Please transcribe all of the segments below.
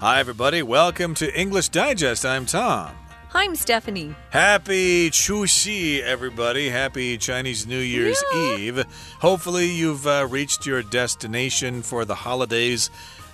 Hi, everybody. Welcome to English Digest. I'm Tom. Hi, I'm Stephanie. Happy Chuxi, everybody. Happy Chinese New Year's Yeah. Eve. Hopefully, you've uh, reached your destination for the holidays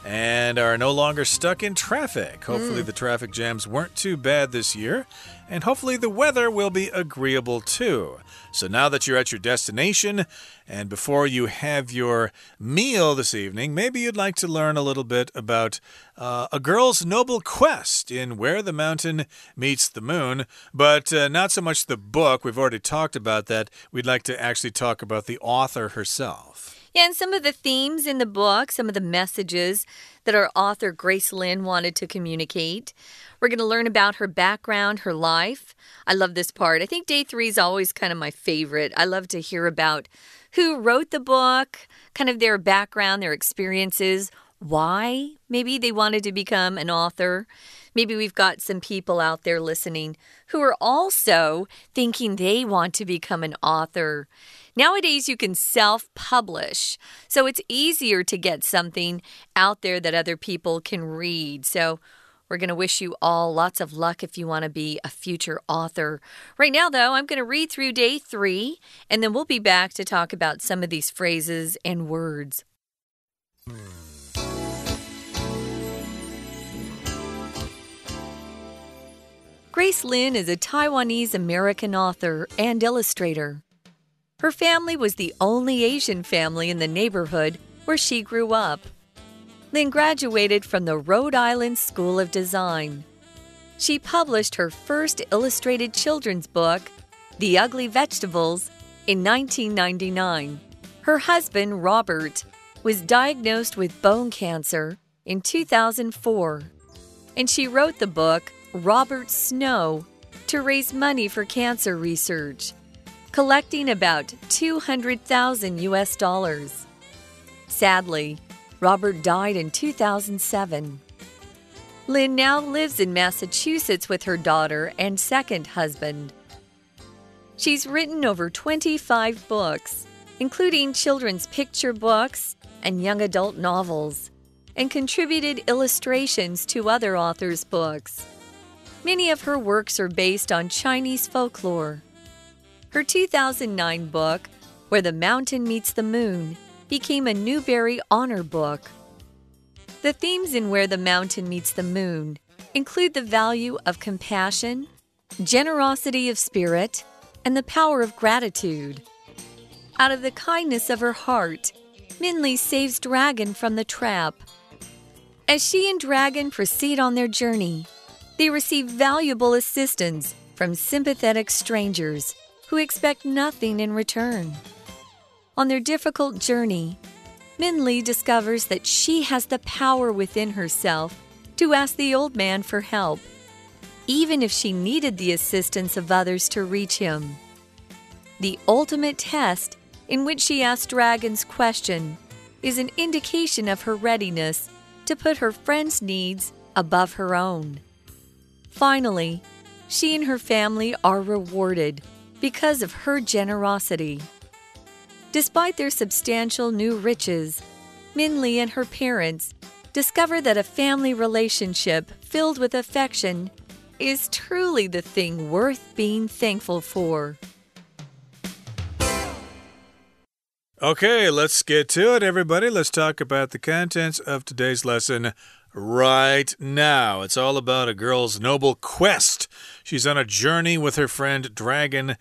and are no longer stuck in traffic. Hopefully, the traffic jams weren't too bad this year, and hopefully, the weather will be agreeable too. So, now that you're at your destination, and before you have your meal this evening, maybe you'd like to learn a little bit about uh, a girl's noble quest in Where the Mountain Meets the Moon, but uh, not so much the book. We've already talked about that. We'd like to actually talk about the author herself. Yeah, and some of the themes in the book, some of the messages that our author Grace Lin wanted to communicate. We're going to learn about her background, her life. I love this part. I think day three is always kind of my favorite. I love to hear about who wrote the book, kind of their background, their experiences, why maybe they wanted to become an author. Maybe we've got some people out there listening who are also thinking they want to become an author. Nowadays, you can self publish, so it's easier to get something out there that other people can read. So, we're going to wish you all lots of luck if you want to be a future author. Right now, though, I'm going to read through day three, and then we'll be back to talk about some of these phrases and words. Grace Lin is a Taiwanese American author and illustrator. Her family was the only Asian family in the neighborhood where she grew up. Lin graduated from the Rhode Island School of Design. She published her first illustrated children's book, The Ugly Vegetables, in 1999. Her husband, Robert, was diagnosed with bone cancer in 2004, and she wrote the book Robert Snow to raise money for cancer research, collecting about 200,000 US dollars. Sadly, Robert died in 2007. Lin now lives in Massachusetts with her daughter and second husband. She's written over 25 books, including children's picture books and young adult novels, and contributed illustrations to other authors' books. Many of her works are based on Chinese folklore. Her 2009 book, Where the Mountain Meets the Moon, became a Newbery Honor Book. The themes in Where the Mountain Meets the Moon include the value of compassion, generosity of spirit, and the power of gratitude. Out of the kindness of her heart, Minli saves Dragon from the trap. As she and Dragon proceed on their journey, they receive valuable assistance from sympathetic strangers who expect nothing in return. On their difficult journey, Minli discovers that she has the power within herself to ask the old man for help, even if she needed the assistance of others to reach him. The ultimate test in which she asks Dragon's question is an indication of her readiness to put her friend's needs above her own. Finally, she and her family are rewarded because of her generosity. Despite their substantial new riches, Minli and her parents discover that a family relationship filled with affection is truly the thing worth being thankful for. Okay, let's get to it, everybody. Let's talk about the contents of today's lesson right now. It's all about a girl's noble quest. She's on a journey with her friend Dragon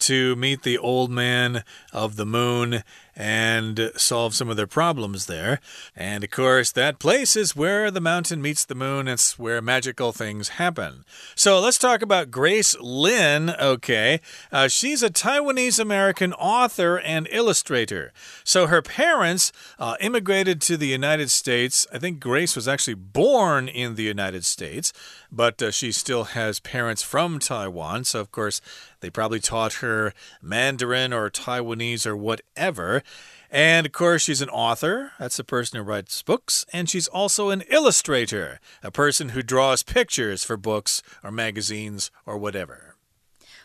to meet the old man of the moon and solve some of their problems there. And of course, that place is where the mountain meets the moon. It's where magical things happen. So let's talk about Grace Lin. Okay. Uh, she's a Taiwanese American author and illustrator. So her parents uh, immigrated to the United States. I think Grace was actually born in the United States, but uh, she still has parents from Taiwan. So, of course, they probably taught her Mandarin or Taiwanese or whatever. And of course, she's an author. That's a person who writes books. And she's also an illustrator, a person who draws pictures for books or magazines or whatever.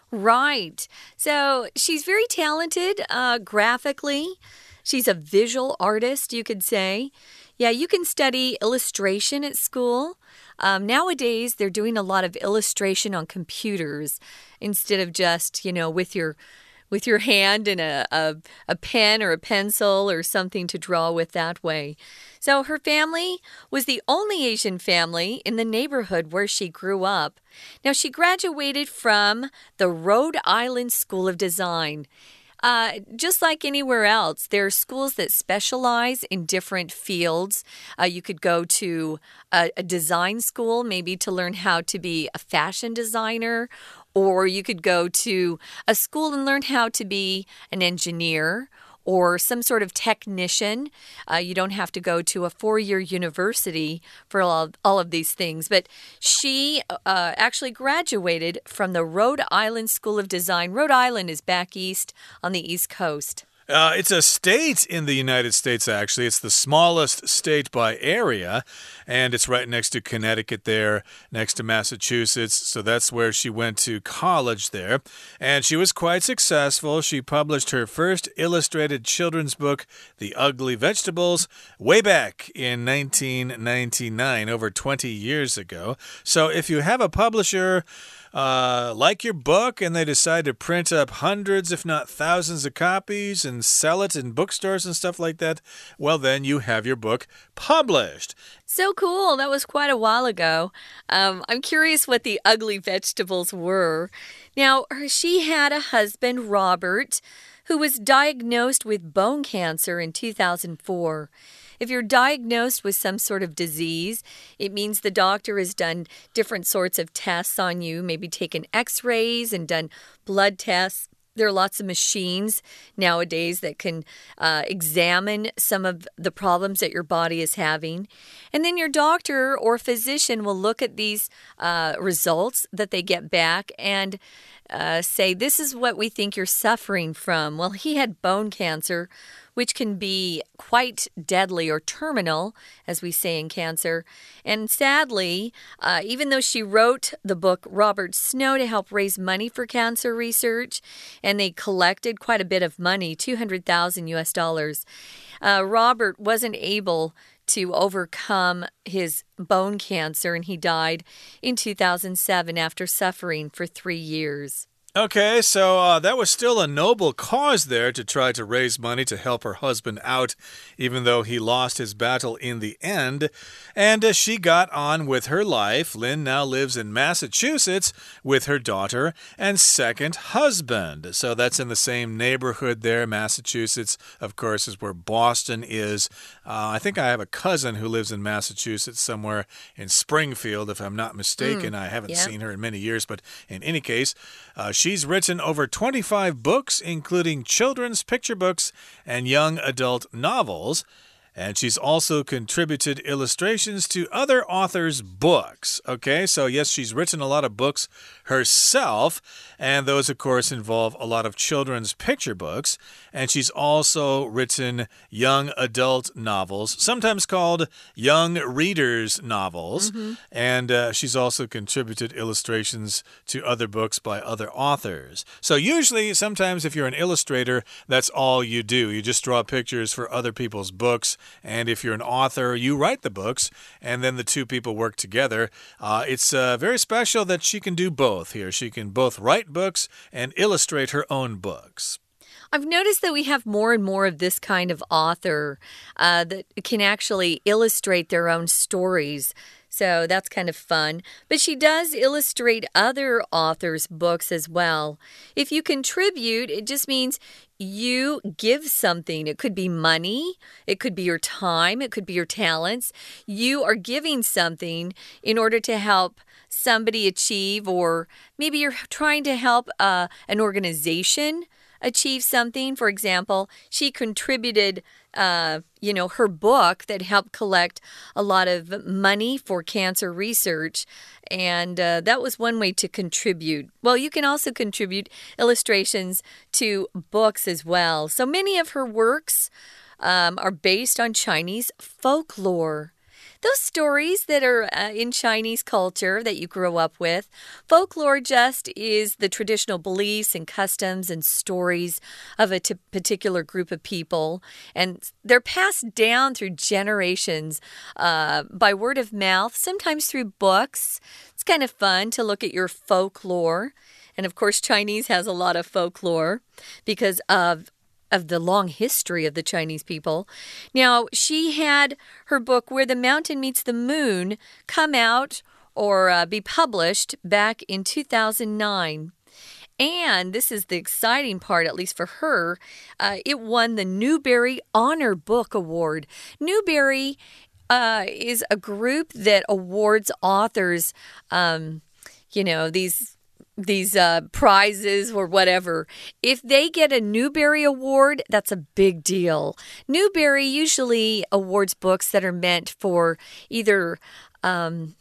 Right. So she's very talented uh, graphically. She's a visual artist, you could say. Yeah, you can study illustration at school. Um, nowadays, they're doing a lot of illustration on computers instead of just, you know, with your with your hand and a, a, a, pen or a pencil or something to draw with that way. So her family was the only Asian family in the neighborhood where she grew up. Now, she graduated from the Rhode Island School of Design. Uh, just like anywhere else, there are schools that specialize in different fields. Uh, you could go to a, a design school, maybe to learn how to be a fashion designer, or you could go to a school and learn how to be an engineer or some sort of technician. Uh, you don't have to go to a four year university for all, all of these things. But she uh, actually graduated from the Rhode Island School of Design. Rhode Island is back east on the East Coast. Uh, it's a state in the United States, actually. It's the smallest state by area, and it's right next to Connecticut, there, next to Massachusetts. So that's where she went to college there. And she was quite successful. She published her first illustrated children's book, The Ugly Vegetables, way back in 1999, over 20 years ago. So if you have a publisher, uh, like your book and they decide to print up hundreds, if not thousands, of copies and sell it in bookstores and stuff like that, well, then you have your book published. So cool. That was quite a while ago. Um, I'm curious what the ugly vegetables were. Now, she had a husband, Robert, who was diagnosed with bone cancer in 2004. If you're diagnosed with some sort of disease, it means the doctor has done different sorts of tests on you, maybe taken x rays and done blood tests. There are lots of machines nowadays that can uh, examine some of the problems that your body is having. And then your doctor or physician will look at these uh, results that they get back and uh, say, This is what we think you're suffering from. Well, he had bone cancer which can be quite deadly or terminal, as we say in cancer. And sadly, uh, even though she wrote the book Robert Snow to help raise money for cancer research, and they collected quite a bit of money 200,000 US dollars, uh, Robert wasn't able to overcome his bone cancer, and he died in 2007 after suffering for three years. Okay, so uh, that was still a noble cause there to try to raise money to help her husband out, even though he lost his battle in the end. And uh, she got on with her life. Lin now lives in Massachusetts with her daughter and second husband. So that's in the same neighborhood there. Massachusetts, of course, is where Boston is. Uh, I think I have a cousin who lives in Massachusetts somewhere in Springfield, if I'm not mistaken. Mm, I haven't yeah. seen her in many years, but in any case, uh, She's written over 25 books, including children's picture books and young adult novels. And she's also contributed illustrations to other authors' books. Okay, so yes, she's written a lot of books herself, and those, of course, involve a lot of children's picture books. And she's also written young adult novels, sometimes called young readers' novels. Mm -hmm. And uh, she's also contributed illustrations to other books by other authors. So, usually, sometimes if you're an illustrator, that's all you do. You just draw pictures for other people's books. And if you're an author, you write the books, and then the two people work together. Uh, it's uh, very special that she can do both here. She can both write books and illustrate her own books. I've noticed that we have more and more of this kind of author uh, that can actually illustrate their own stories. So that's kind of fun. But she does illustrate other authors' books as well. If you contribute, it just means you give something. It could be money, it could be your time, it could be your talents. You are giving something in order to help somebody achieve, or maybe you're trying to help uh, an organization achieve something. For example, she contributed, uh, you know, her book that helped collect a lot of money for cancer research. And uh, that was one way to contribute. Well, you can also contribute illustrations to books as well. So many of her works um, are based on Chinese folklore. Those stories that are uh, in Chinese culture that you grow up with. Folklore just is the traditional beliefs and customs and stories of a particular group of people, and they're passed down through generations uh, by word of mouth, sometimes through books. It's kind of fun to look at your folklore. And of course, Chinese has a lot of folklore because of of the long history of the Chinese people. Now, she had her book Where the Mountain Meets the Moon come out or uh, be published back in 2009. And this is the exciting part, at least for her. Uh, it won the Newbery Honor Book Award. Newbery uh, is a group that awards authors, um, you know, these these uh, prizes or whatever, if they get a Newbery Award, that's a big deal. Newbery usually awards books that are meant for either um,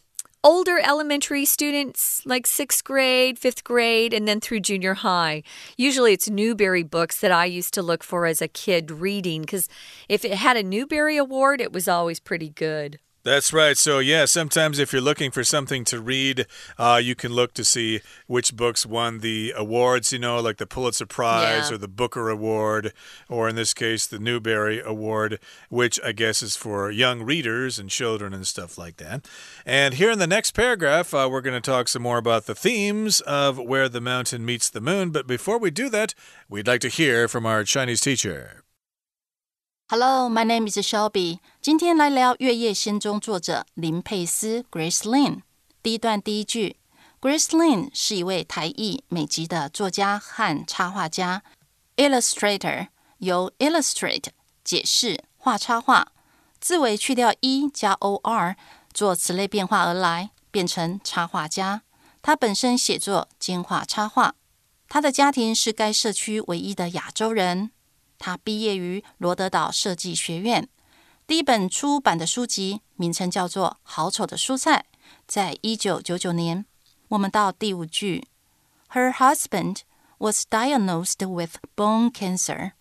older elementary students, like sixth grade, fifth grade, and then through junior high. Usually it's Newbery books that I used to look for as a kid reading because if it had a Newbery Award, it was always pretty good. That's right. So, yeah, sometimes if you're looking for something to read, uh, you can look to see which books won the awards, you know, like the Pulitzer Prize yeah. or the Booker Award, or in this case, the Newbery Award, which I guess is for young readers and children and stuff like that. And here in the next paragraph, uh, we're going to talk some more about the themes of Where the Mountain Meets the Moon. But before we do that, we'd like to hear from our Chinese teacher. Hello, my name is Shelby。今天来聊《月夜仙踪》作者林佩斯 （Grace Lin）。第一段第一句，Grace Lin 是一位台裔美籍的作家和插画家 （illustrator），由 illustrate 解释画插画，字尾去掉 e 加 o r 做词类变化而来，变成插画家。他本身写作兼画插画。他的家庭是该社区唯一的亚洲人。他毕业于罗德岛设计学院。第一本出版的书籍名称叫做《好丑的蔬菜》，在一九九九年。我们到第五句，Her husband was diagnosed with bone cancer，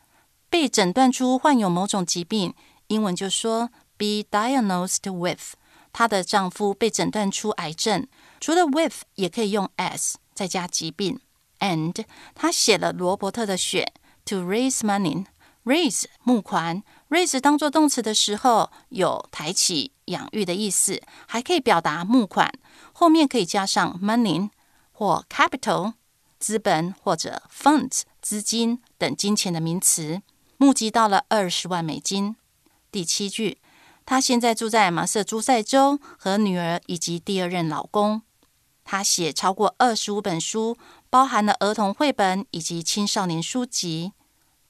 被诊断出患有某种疾病。英文就说 be diagnosed with。她的丈夫被诊断出癌症。除了 with，也可以用 as，再加疾病。And 他写了罗伯特的血。To raise money, raise 募款，raise 当做动词的时候有抬起、养育的意思，还可以表达募款，后面可以加上 money 或 capital 资本或者 funds 资金等金钱的名词，募集到了二十万美金。第七句，他现在住在马瑟诸塞州，和女儿以及第二任老公。他写超过二十五本书。包含了儿童绘本以及青少年书籍。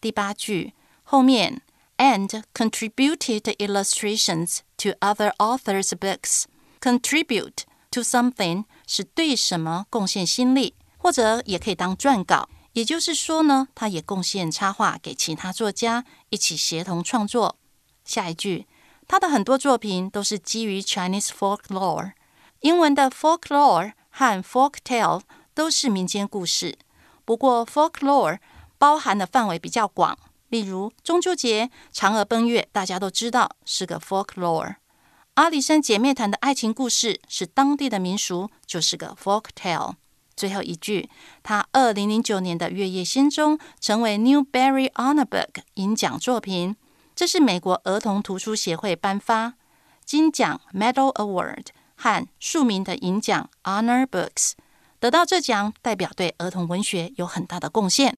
第八句后面，and contributed illustrations to other authors' books。contribute to something 是对什么贡献心力，或者也可以当撰稿。也就是说呢，他也贡献插画给其他作家一起协同创作。下一句，他的很多作品都是基于 Chinese folklore。英文的 folklore 和 folk tale。都是民间故事，不过 folklore 包含的范围比较广， 例如中秋节嫦娥奔月，大家都知道是个 folklore。阿里山姐妹团的爱情故事是当地的民俗，就是个 folk tale。最后一句，他二零零九年的《月夜仙踪》成为 Newbery Honor Book 银奖作品，这是美国儿童图书协会颁发金奖 Medal Award 和庶民的银奖 Honor Books。得到这奖，代表对儿童文学有很大的贡献。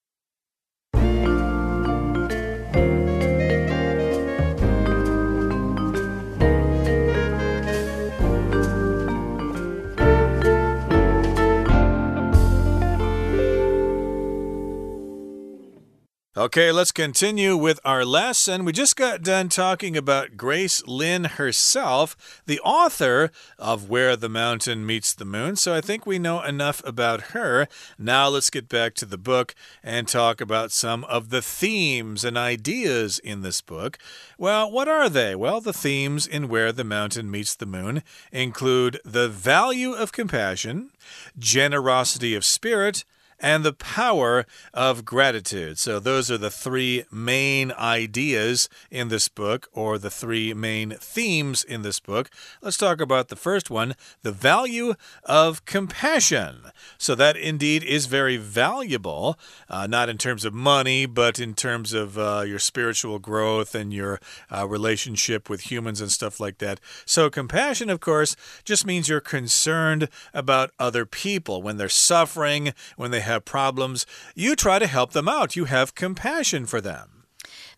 Okay, let's continue with our lesson. We just got done talking about Grace Lin herself, the author of Where the Mountain Meets the Moon. So I think we know enough about her. Now let's get back to the book and talk about some of the themes and ideas in this book. Well, what are they? Well, the themes in Where the Mountain Meets the Moon include the value of compassion, generosity of spirit, and the power of gratitude. So, those are the three main ideas in this book, or the three main themes in this book. Let's talk about the first one the value of compassion. So, that indeed is very valuable, uh, not in terms of money, but in terms of uh, your spiritual growth and your uh, relationship with humans and stuff like that. So, compassion, of course, just means you're concerned about other people when they're suffering, when they have problems. You try to help them out, you have compassion for them.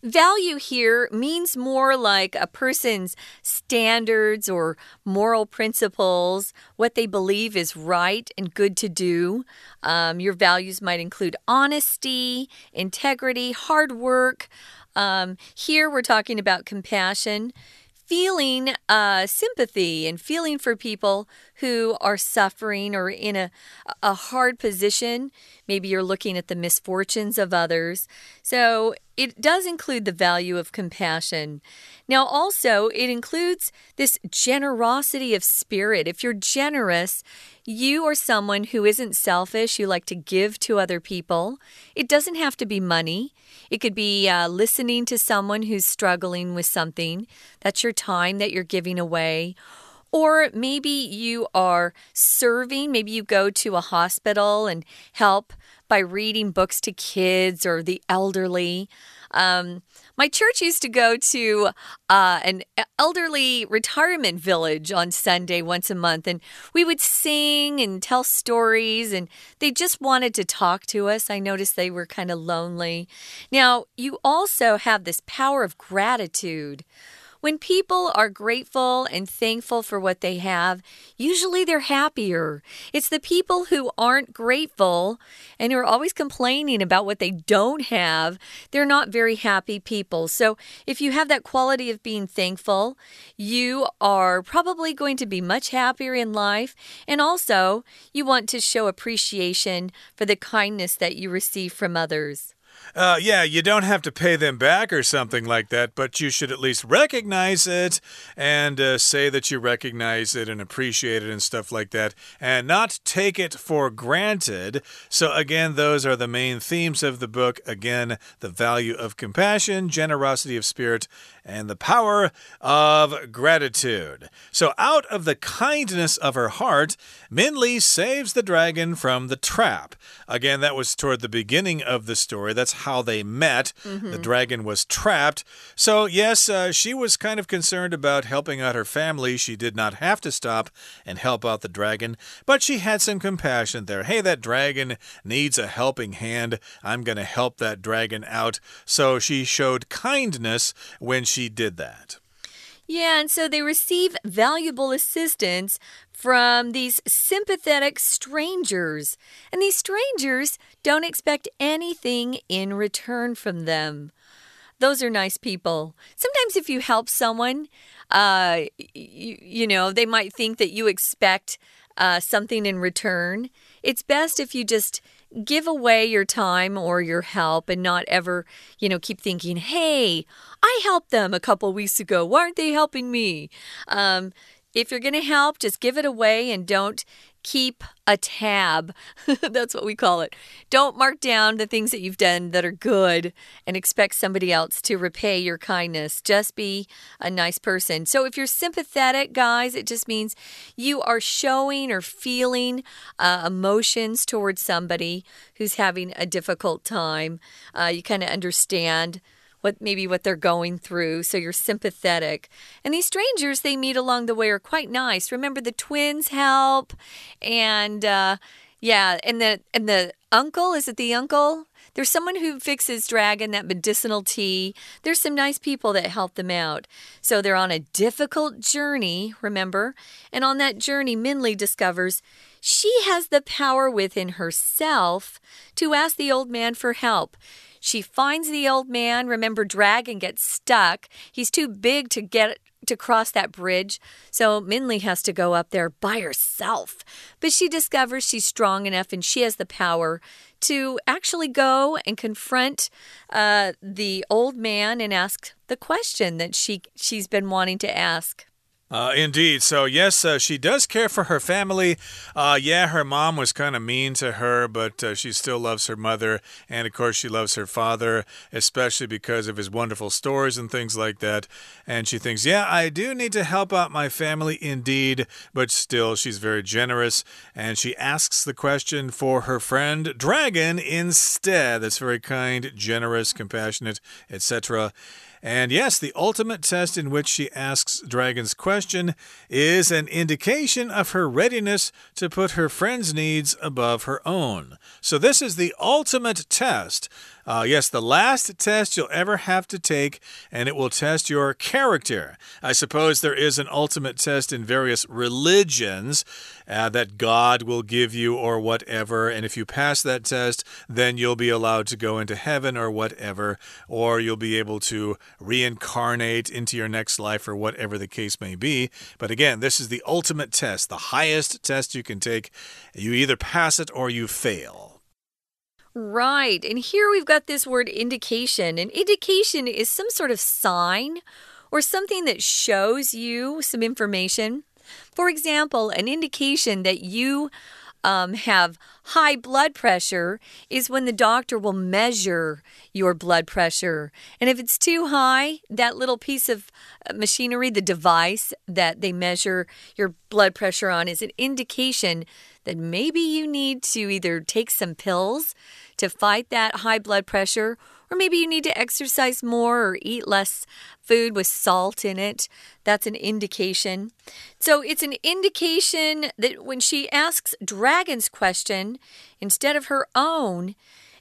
Value here means more like a person's standards or moral principles, what they believe is right and good to do. Um, your values might include honesty, integrity, hard work. Um, here we're talking about compassion feeling uh, sympathy and feeling for people who are suffering or in a, a hard position. Maybe you're looking at the misfortunes of others. So it does include the value of compassion. Now, also, it includes this generosity of spirit. If you're generous, you are someone who isn't selfish, you like to give to other people. It doesn't have to be money, it could be uh, listening to someone who's struggling with something. That's your time that you're giving away. Or maybe you are serving, maybe you go to a hospital and help by reading books to kids or the elderly. Um, my church used to go to uh, an elderly retirement village on Sunday once a month, and we would sing and tell stories, and they just wanted to talk to us. I noticed they were kind of lonely. Now, you also have this power of gratitude. When people are grateful and thankful for what they have, usually they're happier. It's the people who aren't grateful and who are always complaining about what they don't have, they're not very happy people. So if you have that quality of being thankful, you are probably going to be much happier in life. And also, you want to show appreciation for the kindness that you receive from others. Uh, yeah, you don't have to pay them back or something like that, but you should at least recognize it and uh, say that you recognize it and appreciate it and stuff like that, and not take it for granted. So, again, those are the main themes of the book. Again, the value of compassion, generosity of spirit, and the power of gratitude. So, out of the kindness of her heart, Minli saves the dragon from the trap. Again, that was toward the beginning of the story. That's how they met. Mm -hmm. The mm-hmm. dragon was trapped. So, yes, uh, she was kind of concerned about helping out her family. She did not have to stop and help out the dragon, but she had some compassion there. Hey, that dragon needs a helping hand. I'm going to help that dragon out. So, she showed kindness when she did that. Yeah, and so they receive valuable assistance from these sympathetic strangers. And these strangers don't expect anything in return from them. Those are nice people. Sometimes, if you help someone, uh, you, you know, they might think that you expect uh, something in return. It's best if you just give away your time or your help and not ever, you know, keep thinking, hey, I helped them a couple weeks ago. Why aren't they helping me? Um, if you're going to help, just give it away and don't keep a tab. That's what we call it. Don't mark down the things that you've done that are good and expect somebody else to repay your kindness. Just be a nice person. So, if you're sympathetic, guys, it just means you are showing or feeling uh, emotions towards somebody who's having a difficult time. Uh, you kind of understand what maybe what they're going through, so you're sympathetic. And these strangers they meet along the way are quite nice. Remember the twins help, and uh, yeah, and the and the uncle is it the uncle? There's someone who fixes dragon that medicinal tea. There's some nice people that help them out. So they're on a difficult journey, remember? And on that journey, Minli discovers she has the power within herself to ask the old man for help. She finds the old man. Remember, Dragon gets stuck. He's too big to get to cross that bridge, so Minli has to go up there by herself. But she discovers she's strong enough and she has the power to actually go and confront uh, the old man and ask the question that she she's been wanting to ask. Uh, indeed. So, yes, uh, she does care for her family. Uh, yeah, her mom was kind of mean to her, but uh, she still loves her mother. And, of course, she loves her father, especially because of his wonderful stories and things like that. And she thinks, yeah, I do need to help out my family indeed, but still, she's very generous. And she asks the question for her friend Dragon instead. That's very kind, generous, compassionate, etc. And yes, the ultimate test in which she asks Dragon's question is an indication of her readiness to put her friend's needs above her own. So, this is the ultimate test uh, yes, the last test you'll ever have to take, and it will test your character. I suppose there is an ultimate test in various religions uh, that God will give you or whatever. And if you pass that test, then you'll be allowed to go into heaven or whatever, or you'll be able to reincarnate into your next life or whatever the case may be. But again, this is the ultimate test, the highest test you can take. You either pass it or you fail. Right. And here we've got this word indication. An indication is some sort of sign or something that shows you some information. For example, an indication that you um, have high blood pressure is when the doctor will measure your blood pressure. And if it's too high, that little piece of uh, machinery, the device that they measure your blood pressure on, is an indication that maybe you need to either take some pills to fight that high blood pressure, or maybe you need to exercise more or eat less food with salt in it. That's an indication. So it's an indication that when she asks Dragon's question instead of her own,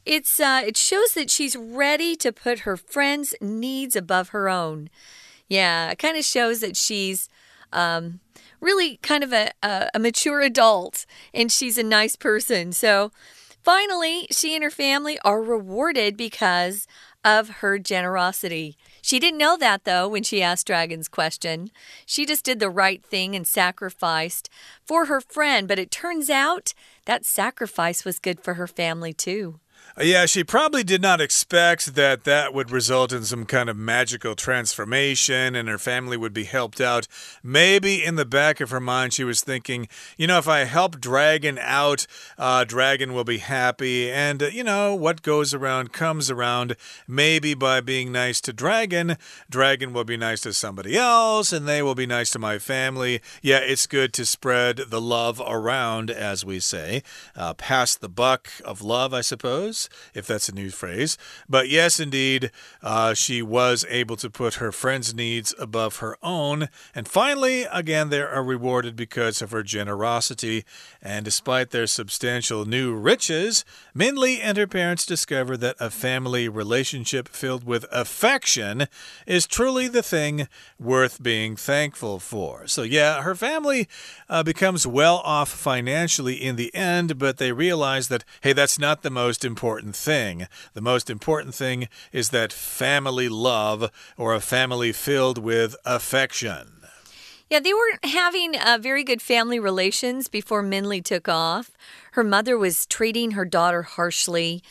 it's uh, it shows that she's ready to put her friend's needs above her own. Yeah, it kind of shows that she's um, really kind of a, a, a mature adult and she's a nice person. So Finally, she and her family are rewarded because of her generosity. She didn't know that, though, when she asked Dragon's question. She just did the right thing and sacrificed for her friend, but it turns out that sacrifice was good for her family, too. Yeah, she probably did not expect that that would result in some kind of magical transformation and her family would be helped out. Maybe in the back of her mind, she was thinking, you know, if I help Dragon out, uh, Dragon will be happy. And, uh, you know, what goes around comes around. Maybe by being nice to Dragon, Dragon will be nice to somebody else and they will be nice to my family. Yeah, it's good to spread the love around, as we say. Uh, pass the buck of love, I suppose if that's a new phrase. But yes, indeed, uh, she was able to put her friend's needs above her own. And finally, again, they are rewarded because of her generosity. And despite their substantial new riches, Minli and her parents discover that a family relationship filled with affection is truly the thing worth being thankful for. So, yeah, her family uh, becomes well off financially in the end, but they realize that, hey, that's not the most important important thing. The most important thing is that family love or a family filled with affection. Yeah, they weren't having uh, very good family relations before Minli took off. Her mother was treating her daughter harshly.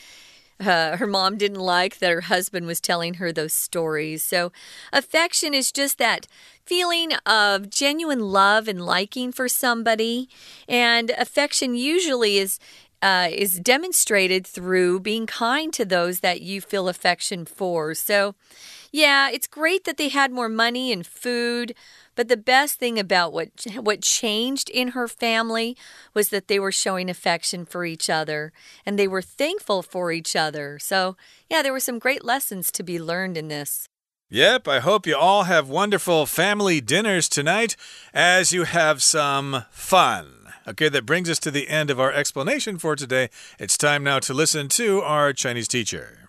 Uh, her mom didn't like that her husband was telling her those stories. So, affection is just that feeling of genuine love and liking for somebody. And affection usually is uh, is demonstrated through being kind to those that you feel affection for. So, yeah, it's great that they had more money and food. But the best thing about what what changed in her family was that they were showing affection for each other and they were thankful for each other. So, yeah, there were some great lessons to be learned in this. Yep, I hope you all have wonderful family dinners tonight as you have some fun. Okay, that brings us to the end of our explanation for today. It's time now to listen to our Chinese teacher.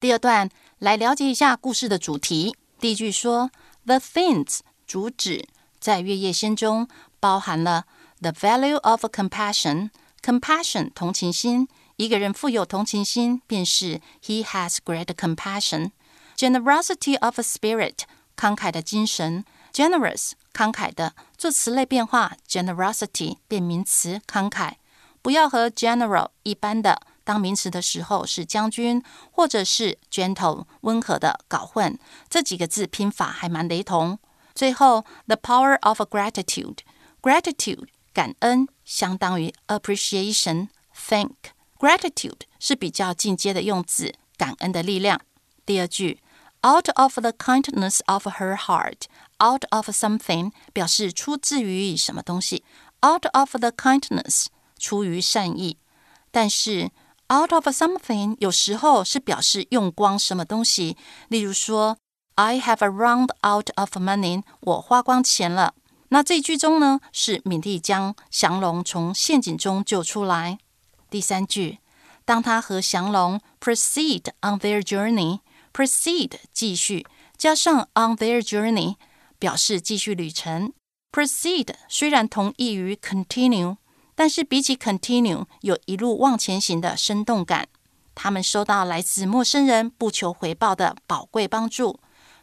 第二段来了解一下故事的主题。第一句说：“The things 主旨在月夜仙中包含了 the value of compassion。compassion 同情心，一个人富有同情心，便是 he has great compassion。generosity of spirit 慷慨的精神。” generous 慷慨的，做词类变化，generosity 变名词，慷慨。不要和 general 一般的当名词的时候是将军，或者是 gentle 温和的搞混。这几个字拼法还蛮雷同。 最后，the power of gratitude。gratitude 感恩相当于 appreciation thank。gratitude 是比较进阶的用字，感恩的力量。第二句 ，out of the kindness of her heart，out of something 表示出自于什么东西，out of the kindness 出于善意，但是 out of something 有时候是表示用光什么东西，例如说。I have run out of money，我花光钱了。那这句中呢，是敏蒂将降龙从陷阱中救出来。第三句，当他和降龙 proceed on their journey，proceed 继续，加上 on their journey 表示继续旅程。proceed 虽然同义于 continue，但是比起 continue 有一路往前行的生动感。他们收到来自陌生人不求回报的宝贵帮助。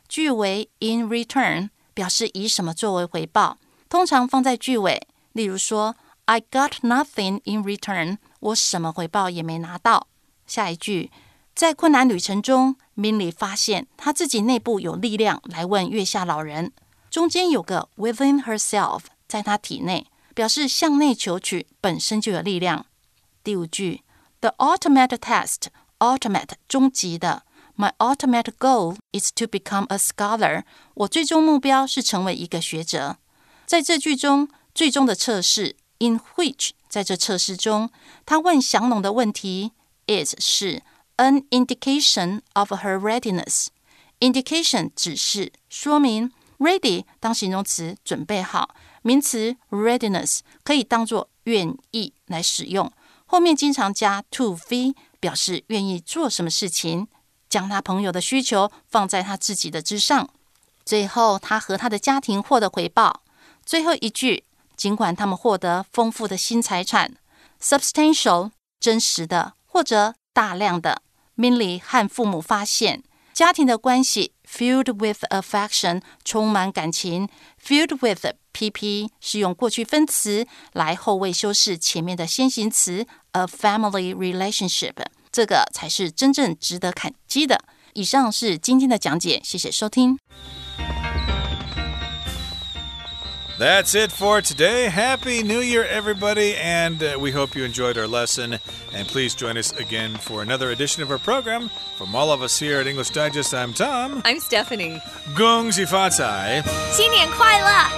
句尾 in return 表示以什么作为回报，通常放在句尾。例如说，I got nothing in return，我什么回报也没拿到。下一句， 在困难旅程中，Minnie 发现他自己内部有力量来问月下老人。中间有个 within herself，在他体内，表示向内求取本身就有力量。第五句，The ultimate test，ultimate 终极的。My ultimate goal is to become a scholar。我最终目标是成为一个学者。在这句中，最终的测试 in which，在这测试中，他问降龙的问题 is 是 an indication of her readiness。indication 指示、说明，ready 当形容词，准备好；名词 readiness 可以当做愿意来使用，后面经常加 to be，表示愿意做什么事情。将他朋友的需求放在他自己的之上，最后他和他的家庭获得回报。最后一句，尽管他们获得丰富的新财产，substantial 真实的或者大量的，Minley 和父母发现家庭的关系 filled with affection 充满感情，filled with pp 是用过去分词来后位修饰前面的先行词 a family relationship。这个才是真正值得感激的。以上是今天的讲解，谢谢收听。That's it for today. Happy New Year, everybody, and uh, we hope you enjoyed our lesson. And please join us again for another edition of our program. From all of us here at English Digest, I'm Tom. I'm Stephanie. Gong Xi Fa Cai. 新年快乐！